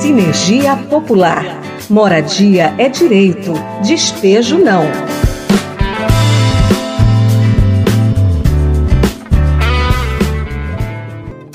Sinergia Popular. Moradia é direito, despejo não.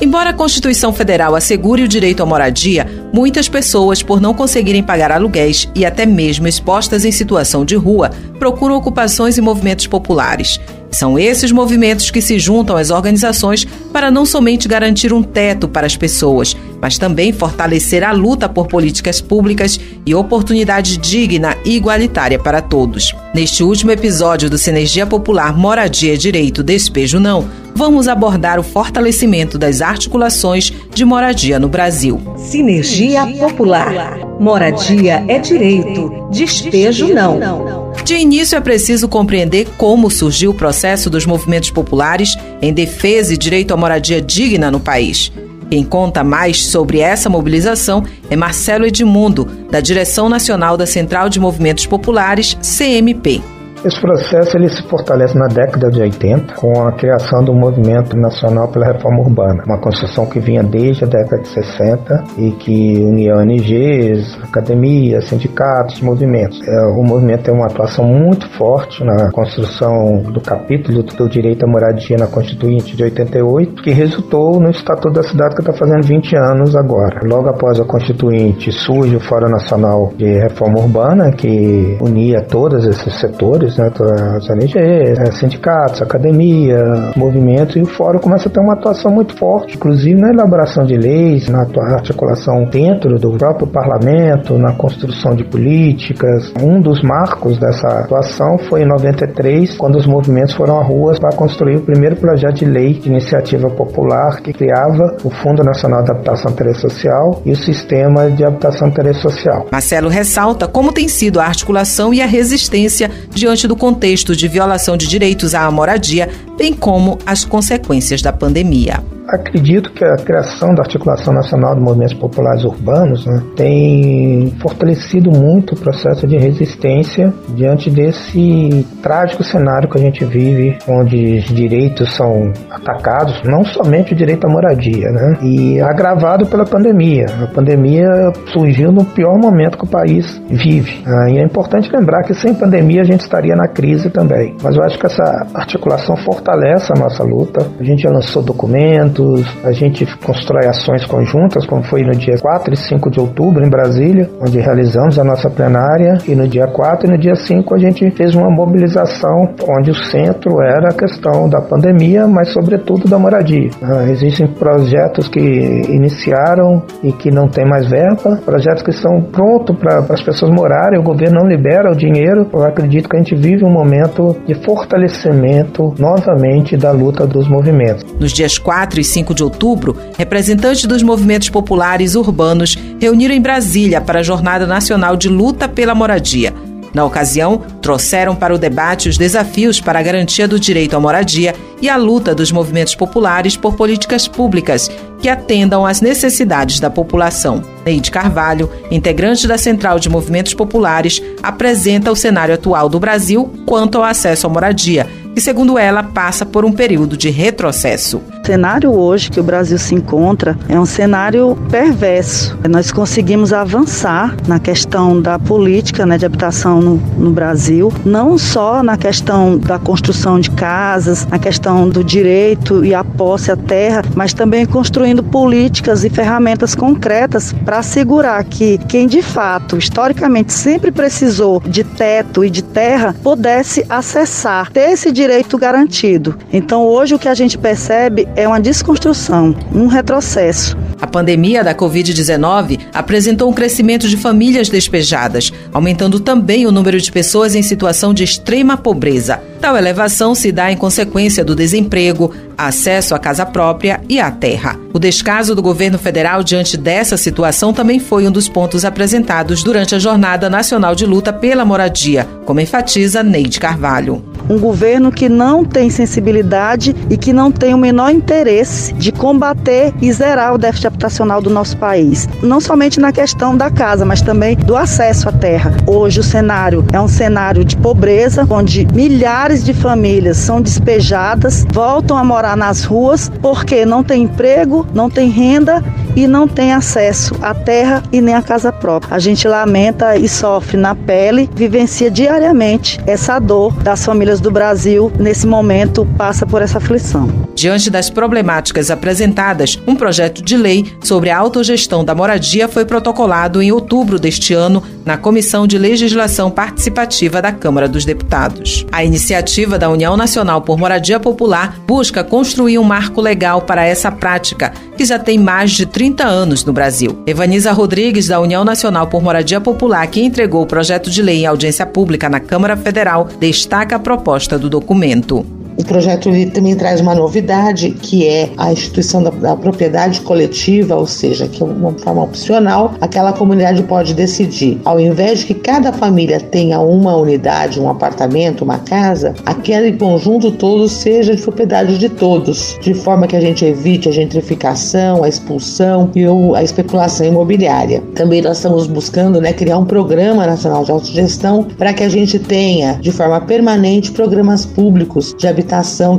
Embora a Constituição Federal assegure o direito à moradia, muitas pessoas, por não conseguirem pagar aluguéis e até mesmo expostas em situação de rua, procuram ocupações e movimentos populares. São esses movimentos que se juntam às organizações para não somente garantir um teto para as pessoas, mas também fortalecer a luta por políticas públicas e oportunidade digna e igualitária para todos. Neste último episódio do Sinergia Popular Moradia Direito Despejo Não, vamos abordar o fortalecimento das articulações de moradia no Brasil. Sinergia Popular. Moradia é direito, despejo não. De início, é preciso compreender como surgiu o processo dos movimentos populares em defesa e direito à moradia digna no país. Quem conta mais sobre essa mobilização é Marcelo Edmundo, da Direção Nacional da Central de Movimentos Populares, CMP. Esse processo ele se fortalece na década de 80 com a criação do Movimento Nacional pela Reforma Urbana, uma construção que vinha desde a década de 60 e que unia ONGs, academias, sindicatos, movimentos. É, o movimento tem uma atuação muito forte na construção do capítulo do direito à moradia na Constituinte de 88, que resultou no Estatuto da Cidade que está fazendo 20 anos agora. Logo após a Constituinte surge o Fórum Nacional de Reforma Urbana, que unia todos esses setores né, as ONGs, sindicatos, academia, movimentos, e o fórum começa a ter uma atuação muito forte, inclusive na elaboração de leis, na articulação dentro do próprio parlamento, na construção de políticas. Um dos marcos dessa atuação foi em 93, quando os movimentos foram à rua para construir o primeiro projeto de lei de iniciativa popular que criava o Fundo Nacional de Habitação Interesse Social e o Sistema de Habitação Interesse Social. Marcelo ressalta como tem sido a articulação e a resistência diante diante do contexto de violação de direitos à moradia, bem como as consequências da pandemia. Acredito que a criação da Articulação Nacional de Movimentos Populares Urbanos né, tem fortalecido muito o processo de resistência diante desse trágico cenário que a gente vive, onde os direitos são atacados, não somente o direito à moradia, né, e agravado pela pandemia. A pandemia surgiu no pior momento que o país vive. Ah, e é importante lembrar que sem pandemia a gente estaria na crise também. Mas eu acho que essa articulação fortalece a nossa luta. A gente já lançou documentos a gente constrói ações conjuntas, como foi no dia 4 e 5 de outubro em Brasília, onde realizamos a nossa plenária, e no dia 4 e no dia 5 a gente fez uma mobilização onde o centro era a questão da pandemia, mas sobretudo da moradia. Ah, existem projetos que iniciaram e que não tem mais verba, projetos que estão prontos para as pessoas morarem, o governo não libera o dinheiro. Eu acredito que a gente vive um momento de fortalecimento novamente da luta dos movimentos. Nos dias 4 e 5 de outubro, representantes dos movimentos populares urbanos reuniram em Brasília para a Jornada Nacional de Luta pela Moradia. Na ocasião, trouxeram para o debate os desafios para a garantia do direito à moradia e a luta dos movimentos populares por políticas públicas que atendam às necessidades da população. Neide Carvalho, integrante da Central de Movimentos Populares, apresenta o cenário atual do Brasil quanto ao acesso à moradia que, segundo ela, passa por um período de retrocesso. Cenário hoje que o Brasil se encontra é um cenário perverso. Nós conseguimos avançar na questão da política né, de habitação no, no Brasil, não só na questão da construção de casas, na questão do direito e a posse à terra, mas também construindo políticas e ferramentas concretas para assegurar que quem de fato, historicamente, sempre precisou de teto e de terra, pudesse acessar, ter esse direito garantido. Então, hoje o que a gente percebe é uma desconstrução, um retrocesso. A pandemia da Covid-19 apresentou um crescimento de famílias despejadas, aumentando também o número de pessoas em situação de extrema pobreza. Tal elevação se dá em consequência do desemprego, acesso à casa própria e à terra. O descaso do governo federal diante dessa situação também foi um dos pontos apresentados durante a Jornada Nacional de Luta pela Moradia, como enfatiza Neide Carvalho. Um governo que não tem sensibilidade e que não tem o menor interesse de combater e zerar o déficit habitacional do nosso país. Não somente na questão da casa, mas também do acesso à terra. Hoje o cenário é um cenário de pobreza, onde milhares de famílias são despejadas, voltam a morar nas ruas porque não tem emprego, não tem renda e não tem acesso à terra e nem à casa própria. A gente lamenta e sofre na pele, vivencia diariamente essa dor das famílias do Brasil, nesse momento passa por essa aflição. Diante das problemáticas apresentadas, um projeto de lei sobre a autogestão da moradia foi protocolado em outubro deste ano na Comissão de Legislação Participativa da Câmara dos Deputados. A iniciativa da União Nacional por Moradia Popular busca construir um marco legal para essa prática, que já tem mais de 30 anos no Brasil. Evaniza Rodrigues, da União Nacional por Moradia Popular, que entregou o projeto de lei em audiência pública na Câmara Federal, destaca a proposta do documento. O projeto ele também traz uma novidade, que é a instituição da, da, propriedade coletiva, ou seja, que é uma forma opcional, aquela comunidade pode decidir, ao invés de que cada família tenha uma unidade, um apartamento, uma casa, aquele conjunto todo seja de propriedade de todos, de forma que a gente evite a gentrificação, a expulsão e a especulação imobiliária. Também nós estamos buscando né, criar um programa nacional de autogestão para que a gente tenha, de forma permanente, programas públicos de habitação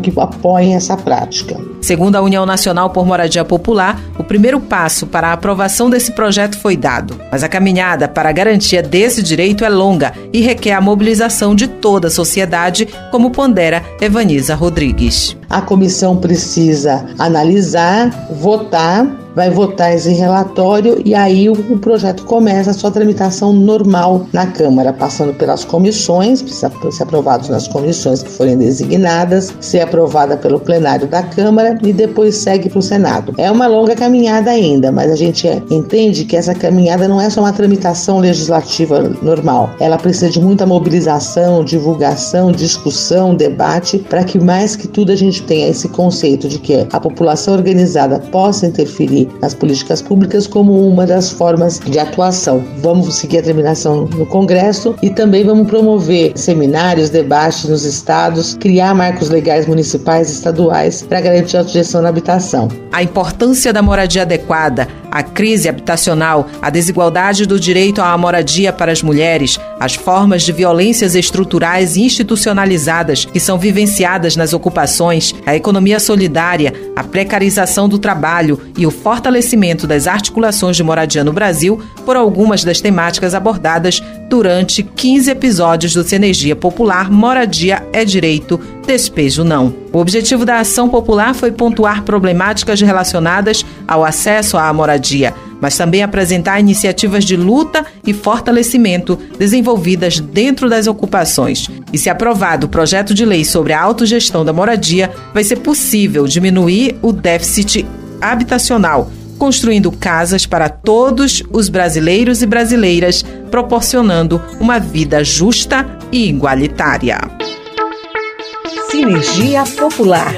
que apoiem essa prática. Segundo a União Nacional por Moradia Popular, o primeiro passo para a aprovação desse projeto foi dado, mas a caminhada para a garantia desse direito é longa e requer a mobilização de toda a sociedade, como pondera Evaniza Rodrigues. A comissão precisa analisar, votar vai votar esse relatório e aí o, projeto começa a sua tramitação normal na Câmara, passando pelas comissões, precisa ser aprovado nas comissões que forem designadas, ser aprovada pelo plenário da Câmara e depois segue para o Senado. É uma longa caminhada ainda, mas a gente entende que essa caminhada não é só uma tramitação legislativa normal. Ela precisa de muita mobilização, divulgação, discussão, debate, para que mais que tudo a gente tenha esse conceito de que a população organizada possa interferir nas políticas públicas como uma das formas de atuação. Vamos seguir a terminação no Congresso e também vamos promover seminários, debates nos estados, criar marcos legais municipais e estaduais para garantir a autogestão na habitação. A importância da moradia adequada, a crise habitacional, a desigualdade do direito à moradia para as mulheres, as formas de violências estruturais e institucionalizadas que são vivenciadas nas ocupações, a economia solidária, a precarização do trabalho e o fortalecimento das articulações de moradia no Brasil por algumas das temáticas abordadas durante 15 episódios do Sinergia Popular Moradia é Direito, Despejo Não. O objetivo da ação popular foi pontuar problemáticas relacionadas ao acesso à moradia, mas também apresentar iniciativas de luta e fortalecimento desenvolvidas dentro das ocupações. E se aprovado o projeto de lei sobre a autogestão da moradia, vai ser possível diminuir o déficit habitacional, construindo casas para todos os brasileiros e brasileiras, proporcionando uma vida justa e igualitária. Sinergia Popular.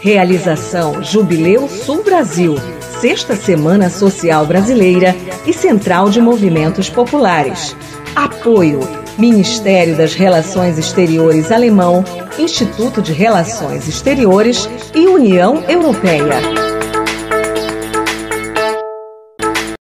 Realização Jubileu Sul Brasil, Sexta Semana Social Brasileira e Central de Movimentos Populares. Apoio Ministério das Relações Exteriores Alemão, Instituto de Relações Exteriores e União Europeia.